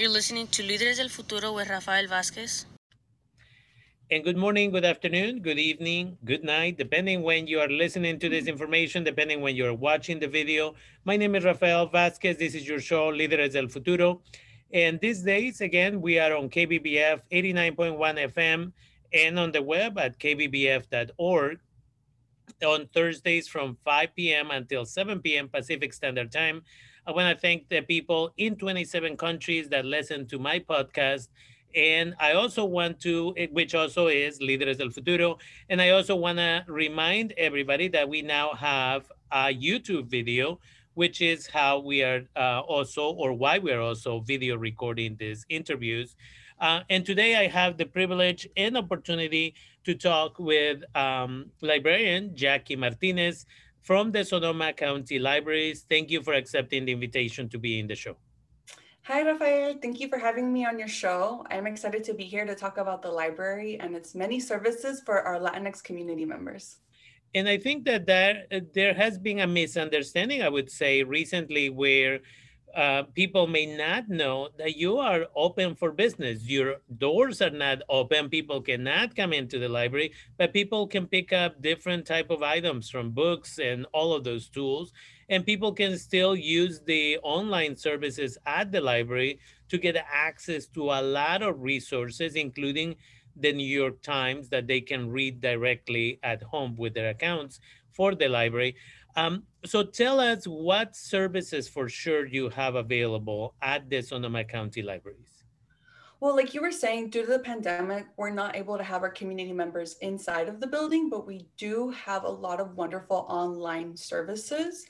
You're listening to Líderes del Futuro with Rafael Vázquez. And good morning, good afternoon, good evening, good night, depending when you are listening to this information, depending when you're watching the video. My name is Rafael Vázquez. This is your show, Líderes del Futuro. And these days, again, we are on KBBF 89.1 FM and on the web at kbbf.org on Thursdays from 5 p.m. until 7 p.m. Pacific Standard Time. I want to thank the people in 27 countries that listen to my podcast. And I also want to, eh, which also is Líderes del Futuro. And I also want to remind everybody that we now have a YouTube video, which is how we are uh, also, or why we are also video recording these interviews. Uh, and today I have the privilege and opportunity to talk with um, librarian Jackie Martinez from the Sonoma County Libraries. Thank you for accepting the invitation to be in the show. Hi, Rafael. Thank you for having me on your show. I'm excited to be here to talk about the library and its many services for our Latinx community members. And I think that there, there has been a misunderstanding, I would say, recently where uh, people may not know that you are open for business. Your doors are not open. People cannot come into the library, but people can pick up different type of items from books and all of those tools. And people can still use the online services at the library to get access to a lot of resources, including the New York Times that they can read directly at home with their accounts for the library. Um, so tell us what services for sure you have available at the Sonoma County Libraries. Well, like you were saying, due to the pandemic, we're not able to have our community members inside of the building, but we do have a lot of wonderful online services.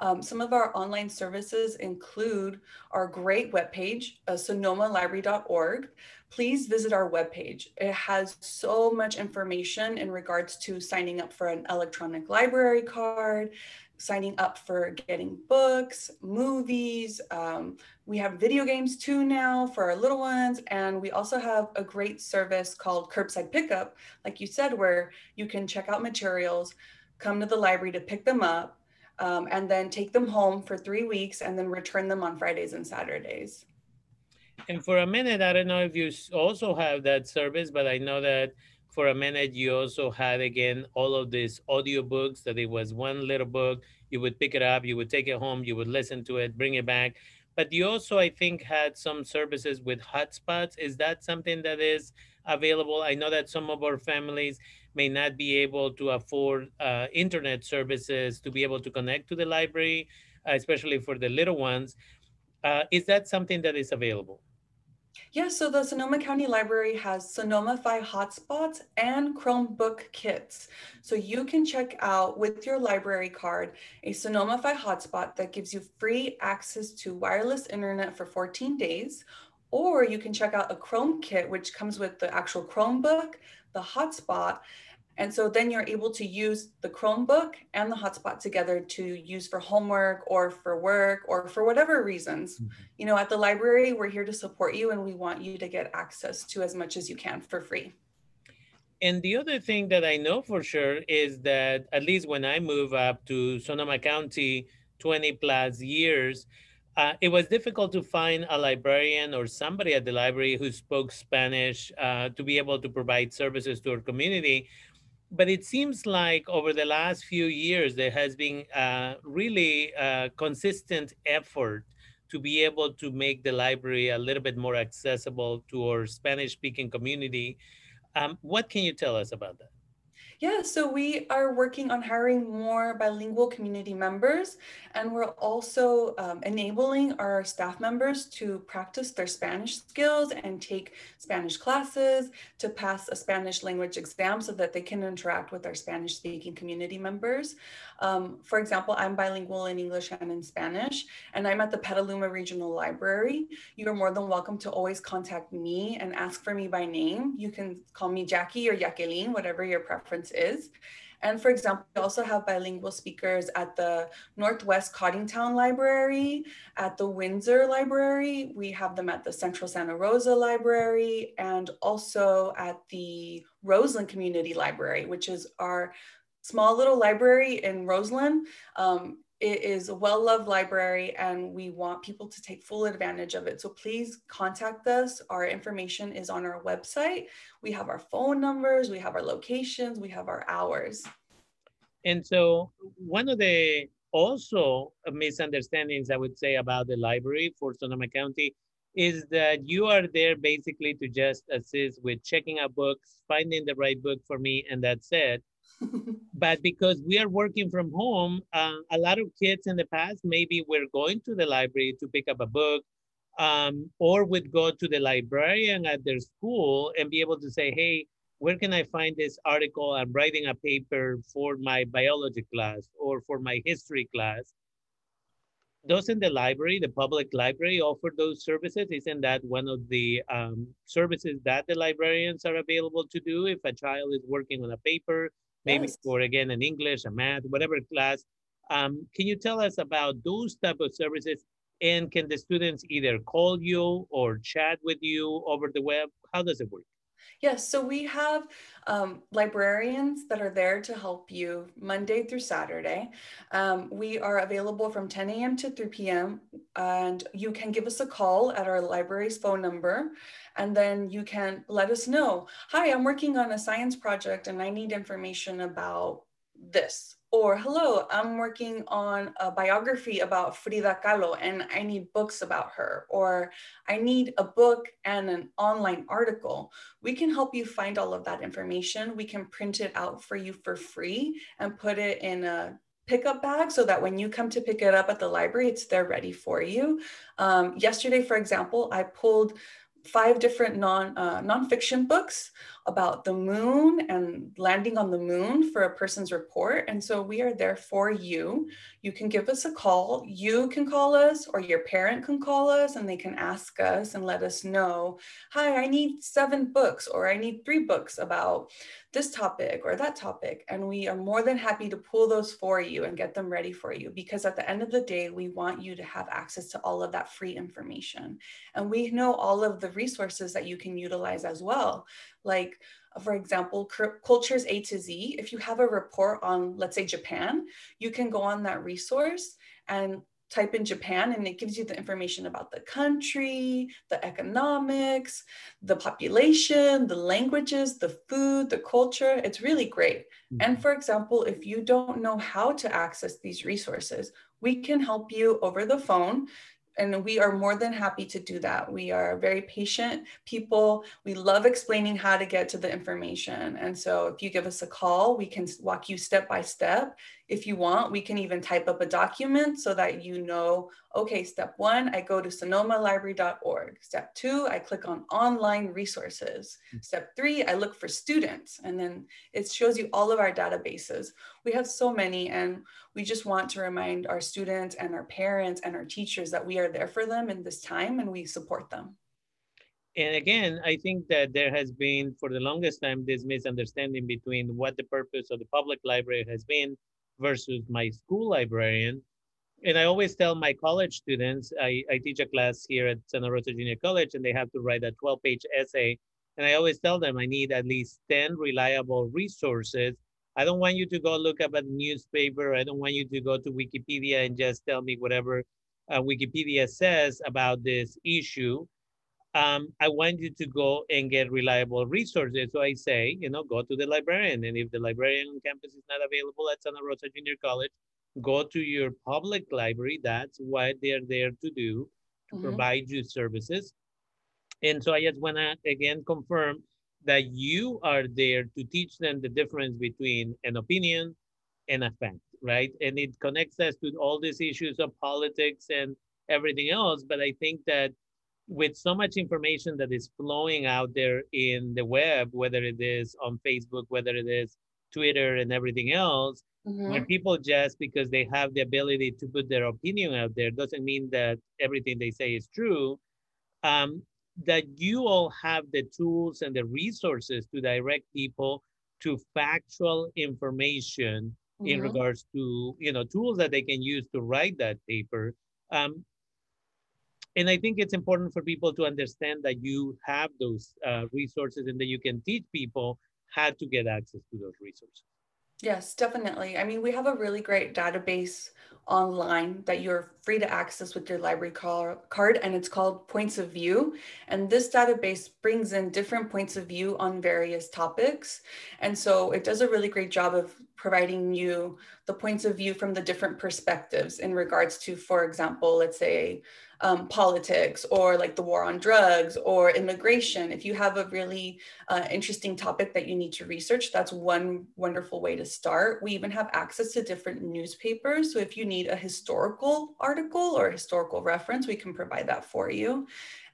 Um, some of our online services include our great webpage, uh, sonomalibrary.org. Please visit our webpage. It has so much information in regards to signing up for an electronic library card, signing up for getting books, movies. Um, we have video games too now for our little ones. And we also have a great service called Curbside Pickup, like you said, where you can check out materials, come to the library to pick them up, um, and then take them home for three weeks and then return them on Fridays and Saturdays. And for a minute, I don't know if you also have that service, but I know that for a minute you also had again all of these audio books that it was one little book you would pick it up you would take it home you would listen to it bring it back. But you also i think had some services with hotspots. Is that something that is available? I know that some of our families may not be able to afford uh, internet services to be able to connect to the library especially for the little ones uh, is that something that is available yeah, so the Sonoma County Library has Sonomafy hotspots and Chromebook kits. So you can check out with your library card a Sonomafy hotspot that gives you free access to wireless internet for 14 days, or you can check out a Chrome kit, which comes with the actual Chromebook, the hotspot, and so then you're able to use the Chromebook and the hotspot together to use for homework or for work or for whatever reasons. Mm-hmm. You know, at the library, we're here to support you and we want you to get access to as much as you can for free. And the other thing that I know for sure is that at least when I move up to Sonoma County 20 plus years, uh, it was difficult to find a librarian or somebody at the library who spoke Spanish uh, to be able to provide services to our community but it seems like over the last few years, there has been a really uh, consistent effort to be able to make the library a little bit more accessible to our Spanish speaking community. Um, what can you tell us about that? Yeah, so we are working on hiring more bilingual community members, and we're also um, enabling our staff members to practice their Spanish skills and take Spanish classes to pass a Spanish language exam so that they can interact with our Spanish speaking community members. Um, for example, I'm bilingual in English and in Spanish, and I'm at the Petaluma Regional Library. You are more than welcome to always contact me and ask for me by name. You can call me Jackie or Jacqueline, whatever your preference is. And for example, we also have bilingual speakers at the Northwest Coddingtown Library, at the Windsor Library. We have them at the Central Santa Rosa Library, and also at the Roseland Community Library, which is our small little library in Roseland. Um, it is a well-loved library and we want people to take full advantage of it. So please contact us. Our information is on our website. We have our phone numbers, we have our locations, we have our hours. And so one of the also misunderstandings I would say about the library for Sonoma County is that you are there basically to just assist with checking out books, finding the right book for me, and that's it. But because we are working from home, uh, a lot of kids in the past maybe were going to the library to pick up a book um, or would go to the librarian at their school and be able to say, hey, where can I find this article? I'm writing a paper for my biology class or for my history class. Doesn't the library, the public library, offer those services? Isn't that one of the um, services that the librarians are available to do if a child is working on a paper maybe yes. for again an English, a math, whatever class. Um, can you tell us about those type of services? And can the students either call you or chat with you over the web? How does it work? Yes, so we have um, librarians that are there to help you Monday through Saturday. Um, we are available from 10 a.m. to 3 p.m. and you can give us a call at our library's phone number and then you can let us know, hi, I'm working on a science project and I need information about this or hello, I'm working on a biography about Frida Kahlo and I need books about her, or I need a book and an online article. We can help you find all of that information. We can print it out for you for free and put it in a pickup bag so that when you come to pick it up at the library, it's there ready for you. Um, yesterday, for example, I pulled five different non uh, nonfiction books about the moon and landing on the moon for a person's report. And so we are there for you. You can give us a call. You can call us, or your parent can call us and they can ask us and let us know Hi, I need seven books, or I need three books about this topic or that topic. And we are more than happy to pull those for you and get them ready for you because at the end of the day, we want you to have access to all of that free information. And we know all of the resources that you can utilize as well like for example, cultures A to Z, if you have a report on, let's say, Japan, you can go on that resource and type in Japan and it gives you the information about the country, the economics, the population, the languages, the food, the culture. It's really great. Mm-hmm. And for example, if you don't know how to access these resources, we can help you over the phone and we are more than happy to do that. We are very patient people. We love explaining how to get to the information. And so if you give us a call, we can walk you step by step. If you want, we can even type up a document so that you know, okay, step one, I go to sonomalibrary.org. Step two, I click on online resources. Hmm. Step three, I look for students. And then it shows you all of our databases. We have so many, and we just want to remind our students and our parents and our teachers that we are there for them in this time and we support them. And again, I think that there has been for the longest time this misunderstanding between what the purpose of the public library has been versus my school librarian. And I always tell my college students, I, I teach a class here at Santa Rosa Junior College and they have to write a 12 page essay. And I always tell them I need at least 10 reliable resources. I don't want you to go look up a newspaper. I don't want you to go to Wikipedia and just tell me whatever uh, Wikipedia says about this issue um, I want you to go and get reliable resources. So I say, you know, go to the librarian. And if the librarian on campus is not available at Santa Rosa Junior College, go to your public library. That's what they're there to do, to mm -hmm. provide you services. And so I just want to again confirm that you are there to teach them the difference between an opinion and a fact, right? And it connects us to all these issues of politics and everything else. But I think that with so much information that is flowing out there in the web, whether it is on Facebook, whether it is Twitter and everything else, mm-hmm. when people just because they have the ability to put their opinion out there doesn't mean that everything they say is true. Um, that you all have the tools and the resources to direct people to factual information mm-hmm. in regards to you know tools that they can use to write that paper um, and I think it's important for people to understand that you have those uh, resources and that you can teach people how to get access to those resources. Yes, definitely. I mean, we have a really great database online that you're free to access with your library card, and it's called Points of View. And this database brings in different points of view on various topics. And so it does a really great job of providing you the points of view from the different perspectives in regards to, for example, let's say um, politics or like the war on drugs or immigration. If you have a really uh, interesting topic that you need to research, that's one wonderful way to start. We even have access to different newspapers. So if you need a historical article or historical reference, we can provide that for you.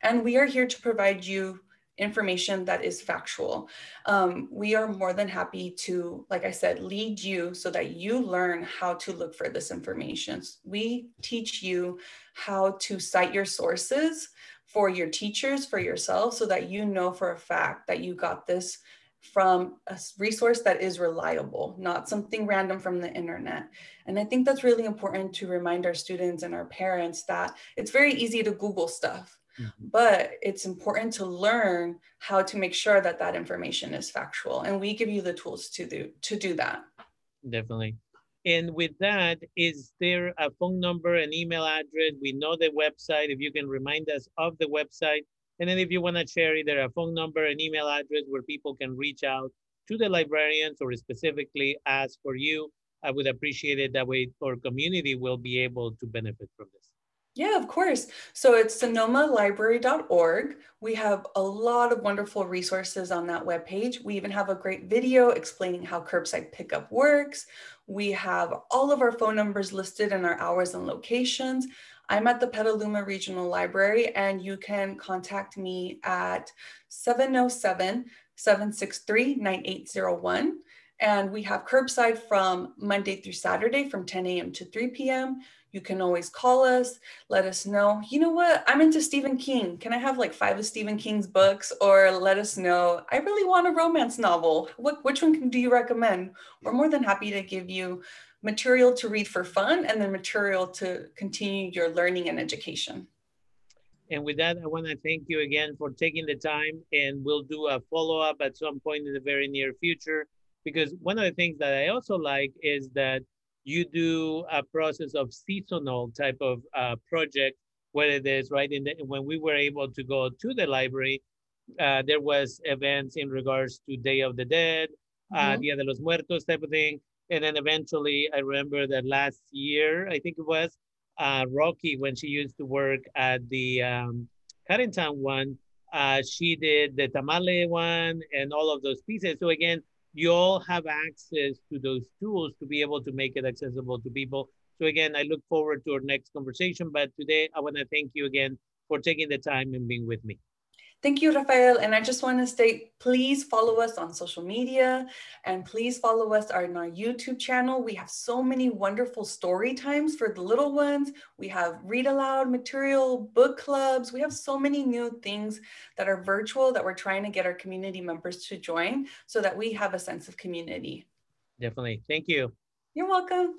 And we are here to provide you information that is factual. Um, we are more than happy to, like I said, lead you so that you learn how to look for this information. We teach you how to cite your sources for your teachers, for yourself, so that you know for a fact that you got this from a resource that is reliable, not something random from the internet. And I think that's really important to remind our students and our parents that it's very easy to Google stuff Mm-hmm. But it's important to learn how to make sure that that information is factual. And we give you the tools to do, to do that. Definitely. And with that, is there a phone number, an email address? We know the website, if you can remind us of the website. And then if you want to share either a phone number, an email address where people can reach out to the librarians or specifically ask for you, I would appreciate it. That way our community will be able to benefit from this. Yeah, of course. So it's sonomalibrary.org. We have a lot of wonderful resources on that webpage. We even have a great video explaining how curbside pickup works. We have all of our phone numbers listed and our hours and locations. I'm at the Petaluma Regional Library and you can contact me at 707 763 9801. And we have curbside from Monday through Saturday from 10 a.m. to 3 p.m. You can always call us, let us know, you know what, I'm into Stephen King. Can I have like five of Stephen King's books? Or let us know, I really want a romance novel. What, which one do you recommend? We're more than happy to give you material to read for fun and then material to continue your learning and education. And with that, I want to thank you again for taking the time and we'll do a follow-up at some point in the very near future. Because one of the things that I also like is that you do a process of seasonal type of uh, project, whether it is right in the, when we were able to go to the library, uh, there was events in regards to Day of the Dead, uh, mm -hmm. Dia de los Muertos type of thing. And then eventually I remember that last year, I think it was, uh, Rocky, when she used to work at the um, Town one, uh, she did the tamale one and all of those pieces. So again, you all have access to those tools to be able to make it accessible to people. So again, I look forward to our next conversation, but today I wanna thank you again for taking the time and being with me. Thank you, Rafael. And I just want to state, please follow us on social media and please follow us on our YouTube channel. We have so many wonderful story times for the little ones. We have read aloud material, book clubs. We have so many new things that are virtual that we're trying to get our community members to join so that we have a sense of community. Definitely. Thank you. You're welcome.